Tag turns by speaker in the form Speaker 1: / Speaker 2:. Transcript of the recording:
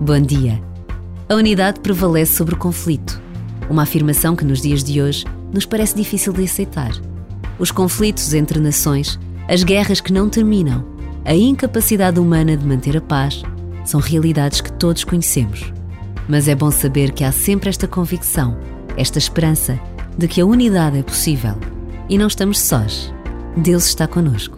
Speaker 1: Bom dia. A unidade prevalece sobre o conflito, uma afirmação que nos dias de hoje nos parece difícil de aceitar. Os conflitos entre nações, as guerras que não terminam, a incapacidade humana de manter a paz, são realidades que todos conhecemos. Mas é bom saber que há sempre esta convicção, esta esperança de que a unidade é possível e não estamos sós. Deus está conosco.